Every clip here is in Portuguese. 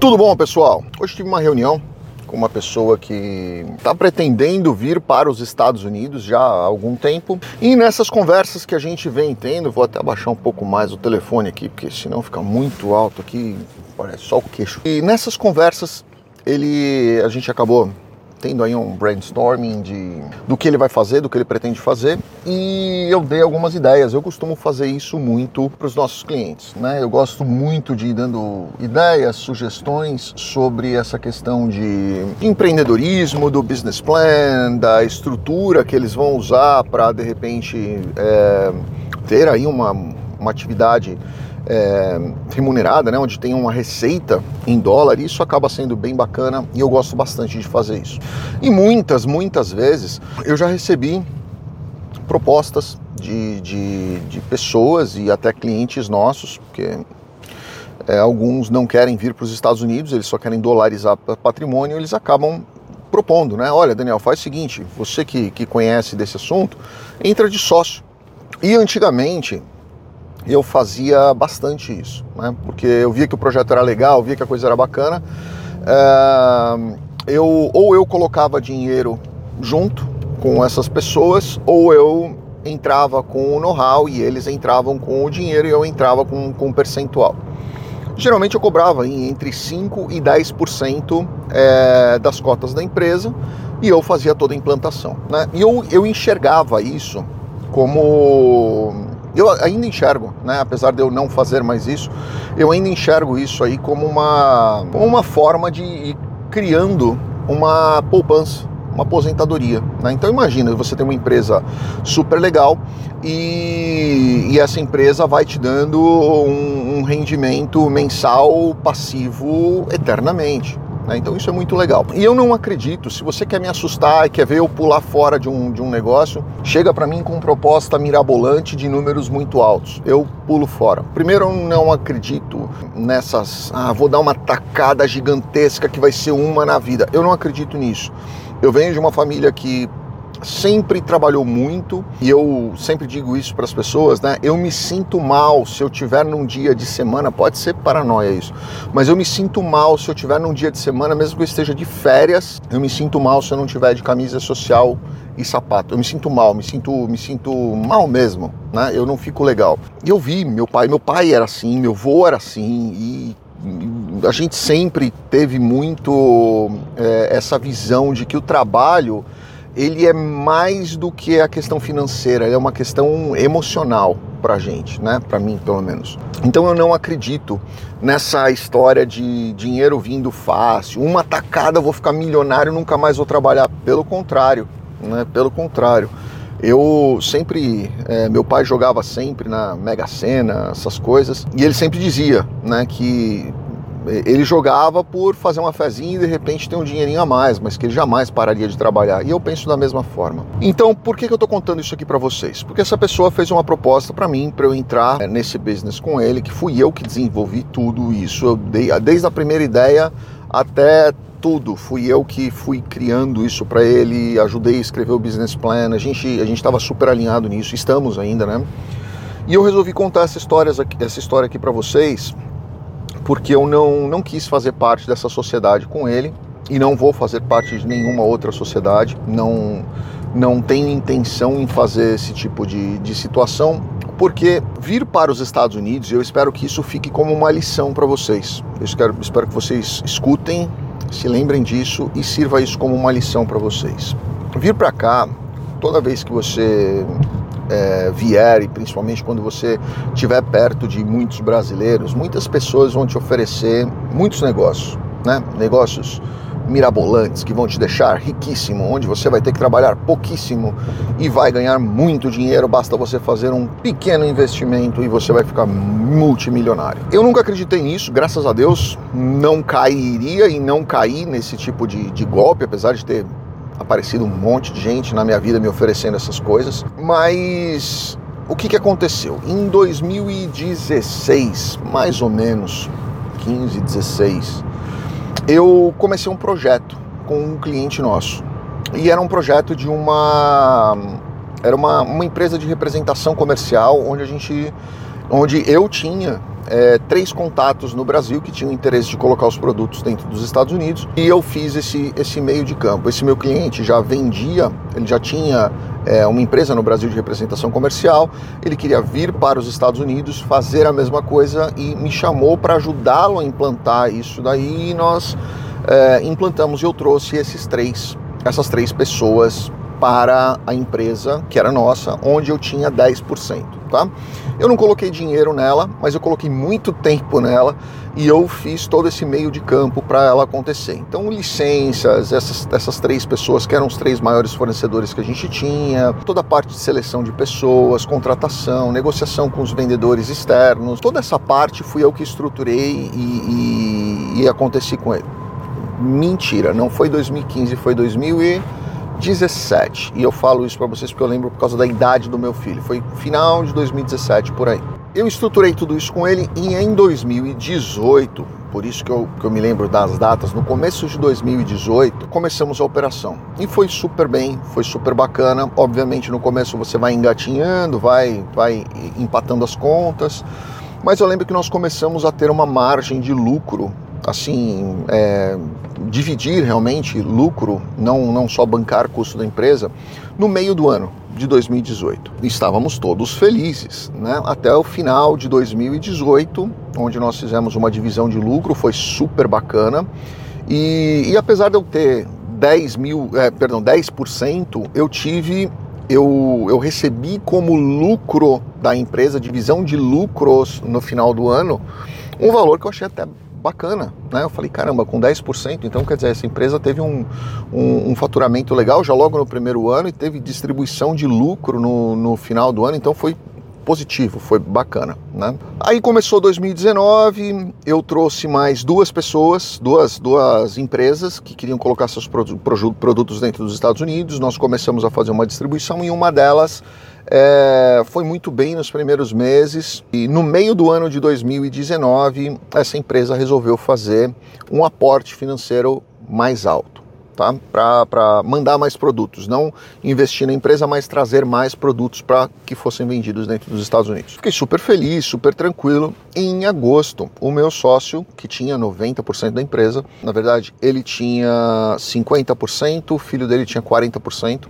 Tudo bom, pessoal? Hoje tive uma reunião com uma pessoa que está pretendendo vir para os Estados Unidos já há algum tempo. E nessas conversas que a gente vem tendo, vou até abaixar um pouco mais o telefone aqui, porque senão fica muito alto aqui, parece só o queixo. E nessas conversas, ele, a gente acabou tendo aí um brainstorming de, do que ele vai fazer, do que ele pretende fazer, e eu dei algumas ideias. Eu costumo fazer isso muito para os nossos clientes, né? Eu gosto muito de ir dando ideias, sugestões sobre essa questão de empreendedorismo, do business plan, da estrutura que eles vão usar para de repente é, ter aí uma, uma atividade é, remunerada, né, onde tem uma receita em dólar, isso acaba sendo bem bacana e eu gosto bastante de fazer isso. E muitas, muitas vezes eu já recebi propostas de, de, de pessoas e até clientes nossos, porque é, alguns não querem vir para os Estados Unidos, eles só querem dolarizar patrimônio, eles acabam propondo, né? Olha, Daniel, faz o seguinte, você que, que conhece desse assunto, entra de sócio. E antigamente, eu fazia bastante isso, né? porque eu via que o projeto era legal, via que a coisa era bacana. É, eu, ou eu colocava dinheiro junto com essas pessoas, ou eu entrava com o know-how e eles entravam com o dinheiro e eu entrava com, com um percentual. Geralmente eu cobrava entre 5% e 10% é, das cotas da empresa e eu fazia toda a implantação. Né? E eu, eu enxergava isso como eu ainda enxergo, né, apesar de eu não fazer mais isso, eu ainda enxergo isso aí como uma, uma forma de ir criando uma poupança, uma aposentadoria. Né? Então imagina, você tem uma empresa super legal e, e essa empresa vai te dando um, um rendimento mensal passivo eternamente. Né? Então isso é muito legal. E eu não acredito, se você quer me assustar e quer ver eu pular fora de um, de um negócio, chega para mim com proposta mirabolante de números muito altos. Eu pulo fora. Primeiro, eu não acredito nessas, ah, vou dar uma tacada gigantesca que vai ser uma na vida. Eu não acredito nisso. Eu venho de uma família que sempre trabalhou muito e eu sempre digo isso para as pessoas, né? Eu me sinto mal se eu tiver num dia de semana, pode ser paranoia isso, mas eu me sinto mal se eu tiver num dia de semana, mesmo que eu esteja de férias, eu me sinto mal se eu não tiver de camisa social e sapato. Eu me sinto mal, me sinto, me sinto mal mesmo, né? Eu não fico legal. E eu vi meu pai, meu pai era assim, meu avô era assim e a gente sempre teve muito é, essa visão de que o trabalho ele é mais do que a questão financeira, ele é uma questão emocional para gente, né? Para mim, pelo menos. Então eu não acredito nessa história de dinheiro vindo fácil, uma tacada vou ficar milionário, nunca mais vou trabalhar. Pelo contrário, né? Pelo contrário. Eu sempre, é, meu pai jogava sempre na Mega Sena, essas coisas, e ele sempre dizia, né, que ele jogava por fazer uma fezinha e de repente ter um dinheirinho a mais, mas que ele jamais pararia de trabalhar. E eu penso da mesma forma. Então, por que, que eu estou contando isso aqui para vocês? Porque essa pessoa fez uma proposta para mim, para eu entrar é, nesse business com ele, que fui eu que desenvolvi tudo isso. Eu dei, desde a primeira ideia até tudo. Fui eu que fui criando isso para ele, ajudei a escrever o business plan. A gente a gente estava super alinhado nisso, estamos ainda, né? E eu resolvi contar essa história essa história aqui para vocês porque eu não, não quis fazer parte dessa sociedade com ele e não vou fazer parte de nenhuma outra sociedade, não, não tenho intenção em fazer esse tipo de, de situação, porque vir para os Estados Unidos, eu espero que isso fique como uma lição para vocês. Eu espero, espero que vocês escutem, se lembrem disso e sirva isso como uma lição para vocês. Vir para cá, toda vez que você é, vier e principalmente quando você estiver perto de muitos brasileiros, muitas pessoas vão te oferecer muitos negócios, né? Negócios mirabolantes que vão te deixar riquíssimo, onde você vai ter que trabalhar pouquíssimo e vai ganhar muito dinheiro, basta você fazer um pequeno investimento e você vai ficar multimilionário. Eu nunca acreditei nisso, graças a Deus, não cairia e não caí nesse tipo de, de golpe, apesar de ter aparecido um monte de gente na minha vida me oferecendo essas coisas, mas o que, que aconteceu? Em 2016, mais ou menos, 15, 16, eu comecei um projeto com um cliente nosso. E era um projeto de uma era uma, uma empresa de representação comercial onde a gente onde eu tinha é, três contatos no Brasil que tinham interesse de colocar os produtos dentro dos Estados Unidos e eu fiz esse, esse meio de campo. Esse meu cliente já vendia, ele já tinha é, uma empresa no Brasil de representação comercial, ele queria vir para os Estados Unidos fazer a mesma coisa e me chamou para ajudá-lo a implantar isso daí e nós é, implantamos e eu trouxe esses três, essas três pessoas para a empresa que era nossa, onde eu tinha 10%, tá? Eu não coloquei dinheiro nela, mas eu coloquei muito tempo nela e eu fiz todo esse meio de campo para ela acontecer. Então, licenças, essas, essas três pessoas que eram os três maiores fornecedores que a gente tinha, toda a parte de seleção de pessoas, contratação, negociação com os vendedores externos, toda essa parte fui eu que estruturei e, e, e aconteci com ele. Mentira, não foi 2015, foi 2000 e 17. E eu falo isso para vocês porque eu lembro por causa da idade do meu filho. Foi final de 2017 por aí. Eu estruturei tudo isso com ele e em 2018, por isso que eu, que eu me lembro das datas, no começo de 2018, começamos a operação. E foi super bem, foi super bacana. Obviamente no começo você vai engatinhando, vai, vai empatando as contas. Mas eu lembro que nós começamos a ter uma margem de lucro assim, é, dividir realmente lucro, não, não só bancar custo da empresa, no meio do ano de 2018. Estávamos todos felizes, né? Até o final de 2018, onde nós fizemos uma divisão de lucro, foi super bacana. E, e apesar de eu ter 10 mil, é, perdão, 10%, eu tive eu, eu recebi como lucro da empresa, divisão de lucros no final do ano, um valor que eu achei até bacana, né? Eu falei, caramba, com 10%, então quer dizer, essa empresa teve um, um, um, faturamento legal já logo no primeiro ano e teve distribuição de lucro no, no final do ano, então foi positivo, foi bacana, né? Aí começou 2019, eu trouxe mais duas pessoas, duas, duas empresas que queriam colocar seus produtos dentro dos Estados Unidos, nós começamos a fazer uma distribuição e uma delas é, foi muito bem nos primeiros meses e no meio do ano de 2019 essa empresa resolveu fazer um aporte financeiro mais alto. Tá? Para mandar mais produtos, não investir na empresa, mas trazer mais produtos para que fossem vendidos dentro dos Estados Unidos. Fiquei super feliz, super tranquilo. Em agosto, o meu sócio, que tinha 90% da empresa, na verdade, ele tinha 50%, o filho dele tinha 40%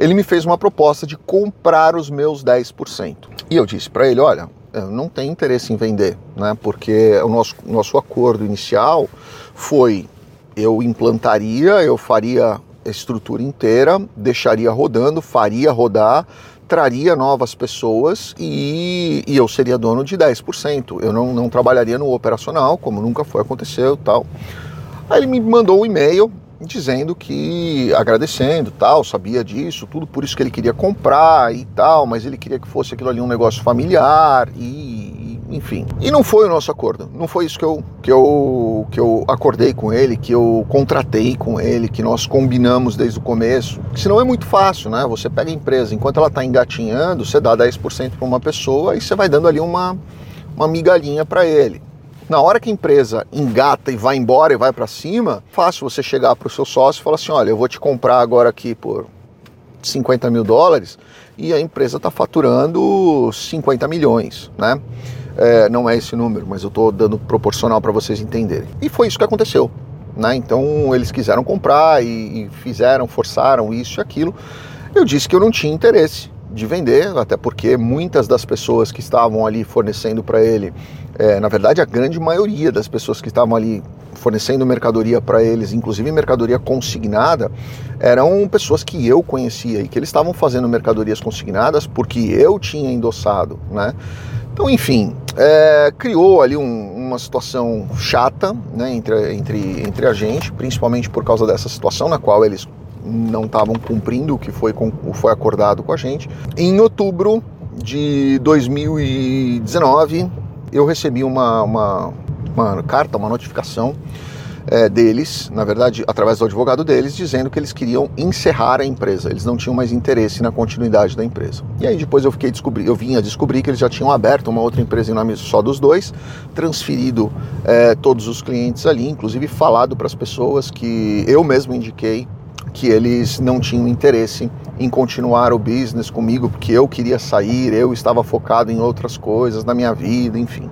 ele me fez uma proposta de comprar os meus 10%. E eu disse para ele: olha, não tenho interesse em vender, né? Porque o nosso, nosso acordo inicial foi eu implantaria, eu faria a estrutura inteira, deixaria rodando, faria rodar, traria novas pessoas e, e eu seria dono de 10%. Eu não, não trabalharia no operacional, como nunca foi aconteceu tal. Aí ele me mandou um e-mail dizendo que agradecendo, tal, sabia disso, tudo por isso que ele queria comprar e tal, mas ele queria que fosse aquilo ali um negócio familiar e, enfim. E não foi o nosso acordo. Não foi isso que eu que eu que eu acordei com ele, que eu contratei com ele, que nós combinamos desde o começo. Senão é muito fácil, né? Você pega a empresa, enquanto ela está engatinhando, você dá 10% para uma pessoa e você vai dando ali uma uma migalhinha para ele. Na hora que a empresa engata e vai embora e vai para cima, fácil você chegar para o seu sócio e falar assim: olha, eu vou te comprar agora aqui por 50 mil dólares e a empresa está faturando 50 milhões, né? É, não é esse número, mas eu estou dando proporcional para vocês entenderem. E foi isso que aconteceu. Né? Então eles quiseram comprar e, e fizeram, forçaram isso e aquilo. Eu disse que eu não tinha interesse de vender, até porque muitas das pessoas que estavam ali fornecendo para ele, é, na verdade a grande maioria das pessoas que estavam ali fornecendo mercadoria para eles, inclusive mercadoria consignada, eram pessoas que eu conhecia e que eles estavam fazendo mercadorias consignadas porque eu tinha endossado, né? Então, enfim, é, criou ali um, uma situação chata né, entre, entre, entre a gente, principalmente por causa dessa situação na qual eles não estavam cumprindo o que foi, foi acordado com a gente. Em outubro de 2019, eu recebi uma, uma, uma carta, uma notificação é, deles, na verdade, através do advogado deles, dizendo que eles queriam encerrar a empresa. Eles não tinham mais interesse na continuidade da empresa. E aí depois eu fiquei descobri, eu vinha descobrir que eles já tinham aberto uma outra empresa em nome só dos dois, transferido é, todos os clientes ali, inclusive falado para as pessoas que eu mesmo indiquei que eles não tinham interesse em continuar o business comigo, porque eu queria sair, eu estava focado em outras coisas na minha vida, enfim.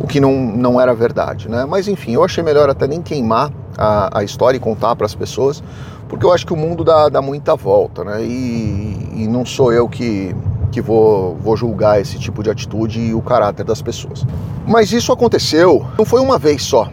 o que não, não era verdade, né? Mas enfim, eu achei melhor até nem queimar a, a história e contar para as pessoas, porque eu acho que o mundo dá, dá muita volta, né? E, e não sou eu que, que vou, vou julgar esse tipo de atitude e o caráter das pessoas. Mas isso aconteceu, não foi uma vez só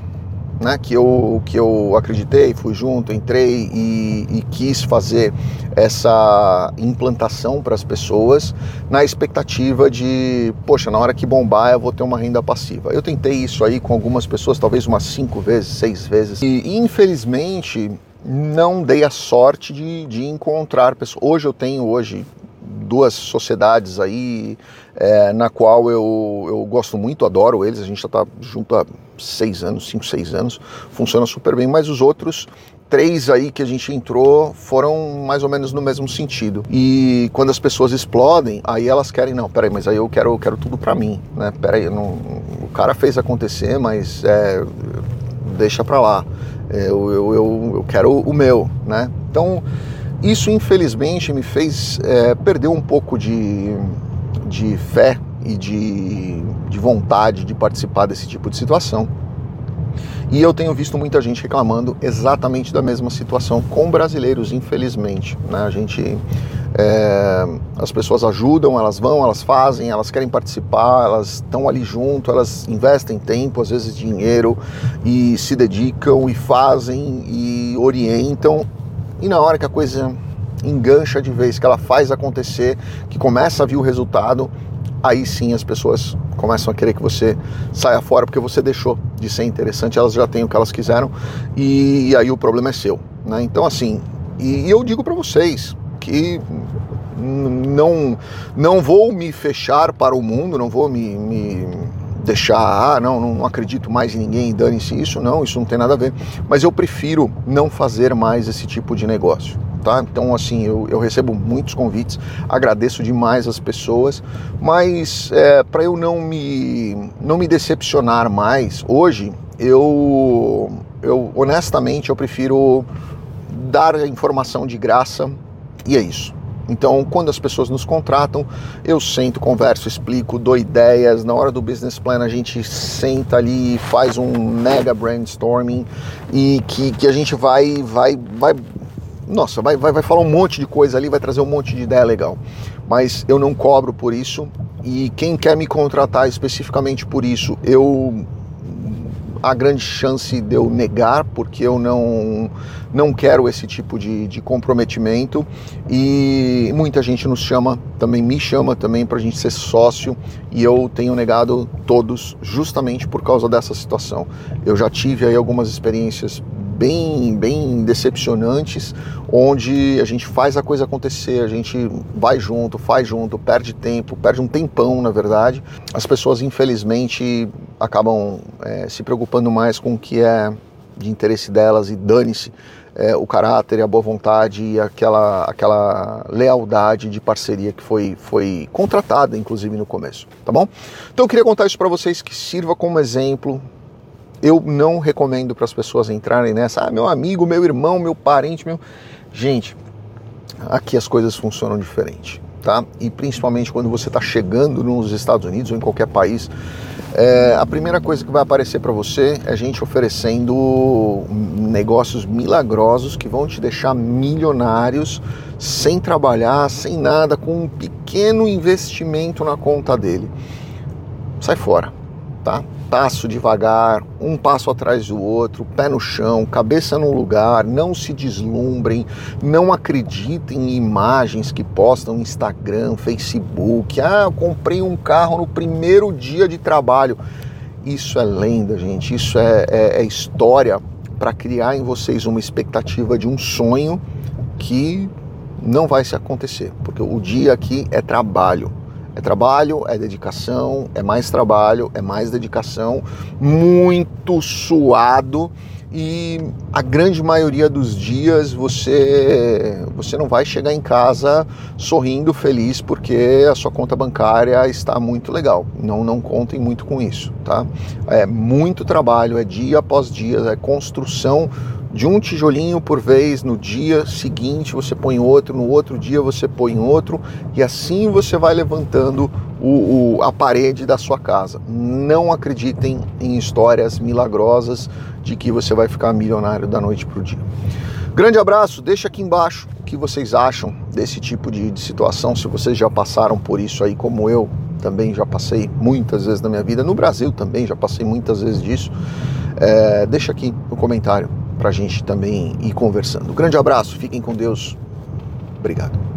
né, que, eu, que eu acreditei, fui junto, entrei e, e quis fazer essa implantação para as pessoas na expectativa de, poxa, na hora que bombar eu vou ter uma renda passiva. Eu tentei isso aí com algumas pessoas, talvez umas cinco vezes, seis vezes, e infelizmente não dei a sorte de, de encontrar pessoas. Hoje eu tenho hoje duas sociedades aí é, na qual eu, eu gosto muito, adoro eles, a gente já está junto há seis anos, cinco, seis anos, funciona super bem, mas os outros três aí que a gente entrou foram mais ou menos no mesmo sentido. E quando as pessoas explodem, aí elas querem, não, peraí, mas aí eu quero, eu quero tudo para mim, né? Peraí, não, o cara fez acontecer, mas é, deixa pra lá. É, eu, eu, eu, eu quero o meu, né? Então, isso infelizmente me fez é, perder um pouco de, de fé e de, de vontade de participar desse tipo de situação. E eu tenho visto muita gente reclamando exatamente da mesma situação com brasileiros, infelizmente. Né? A gente, é, as pessoas ajudam, elas vão, elas fazem, elas querem participar, elas estão ali junto, elas investem tempo, às vezes dinheiro, e se dedicam e fazem e orientam. E na hora que a coisa engancha de vez, que ela faz acontecer, que começa a vir o resultado, aí sim as pessoas começam a querer que você saia fora porque você deixou de ser interessante, elas já têm o que elas quiseram e, aí o problema é seu, né? Então assim, e, eu digo para vocês que não não vou me fechar para o mundo, não vou me, me deixar, ah, não, não acredito mais em ninguém, dane-se isso, não, isso não tem nada a ver, mas eu prefiro não fazer mais esse tipo de negócio tá? Então, assim, eu, eu recebo muitos convites, agradeço demais as pessoas, mas é, para eu não me, não me decepcionar mais, hoje eu, eu honestamente eu prefiro dar a informação de graça e é isso. Então, quando as pessoas nos contratam, eu sento, converso, explico, dou ideias. Na hora do business plan, a gente senta ali, faz um mega brainstorming e que, que a gente vai, vai, vai nossa, vai, vai, vai falar um monte de coisa ali, vai trazer um monte de ideia legal. Mas eu não cobro por isso e quem quer me contratar especificamente por isso, eu há grande chance de eu negar, porque eu não, não quero esse tipo de, de comprometimento e muita gente nos chama, também me chama também para a gente ser sócio e eu tenho negado todos justamente por causa dessa situação. Eu já tive aí algumas experiências bem, bem decepcionantes, onde a gente faz a coisa acontecer, a gente vai junto, faz junto, perde tempo, perde um tempão, na verdade. As pessoas, infelizmente, acabam é, se preocupando mais com o que é de interesse delas e dane-se é, o caráter e a boa vontade e aquela, aquela lealdade de parceria que foi, foi contratada, inclusive, no começo, tá bom? Então eu queria contar isso para vocês que sirva como exemplo eu não recomendo para as pessoas entrarem nessa, ah, meu amigo, meu irmão, meu parente, meu. Gente, aqui as coisas funcionam diferente, tá? E principalmente quando você está chegando nos Estados Unidos ou em qualquer país, é, a primeira coisa que vai aparecer para você é gente oferecendo negócios milagrosos que vão te deixar milionários sem trabalhar, sem nada, com um pequeno investimento na conta dele. Sai fora, tá? Passo devagar, um passo atrás do outro, pé no chão, cabeça no lugar, não se deslumbrem, não acreditem em imagens que postam no Instagram, Facebook. Ah, eu comprei um carro no primeiro dia de trabalho. Isso é lenda, gente, isso é, é, é história para criar em vocês uma expectativa de um sonho que não vai se acontecer, porque o dia aqui é trabalho. É trabalho, é dedicação, é mais trabalho, é mais dedicação, muito suado e a grande maioria dos dias você você não vai chegar em casa sorrindo feliz porque a sua conta bancária está muito legal. Não não contem muito com isso, tá? É muito trabalho, é dia após dia, é construção de um tijolinho por vez, no dia seguinte você põe outro, no outro dia você põe outro, e assim você vai levantando o, o, a parede da sua casa. Não acreditem em histórias milagrosas de que você vai ficar milionário da noite para o dia. Grande abraço, deixa aqui embaixo o que vocês acham desse tipo de, de situação, se vocês já passaram por isso aí como eu também já passei muitas vezes na minha vida, no Brasil também já passei muitas vezes disso. É, deixa aqui no comentário para a gente também ir conversando. Grande abraço, fiquem com Deus. Obrigado.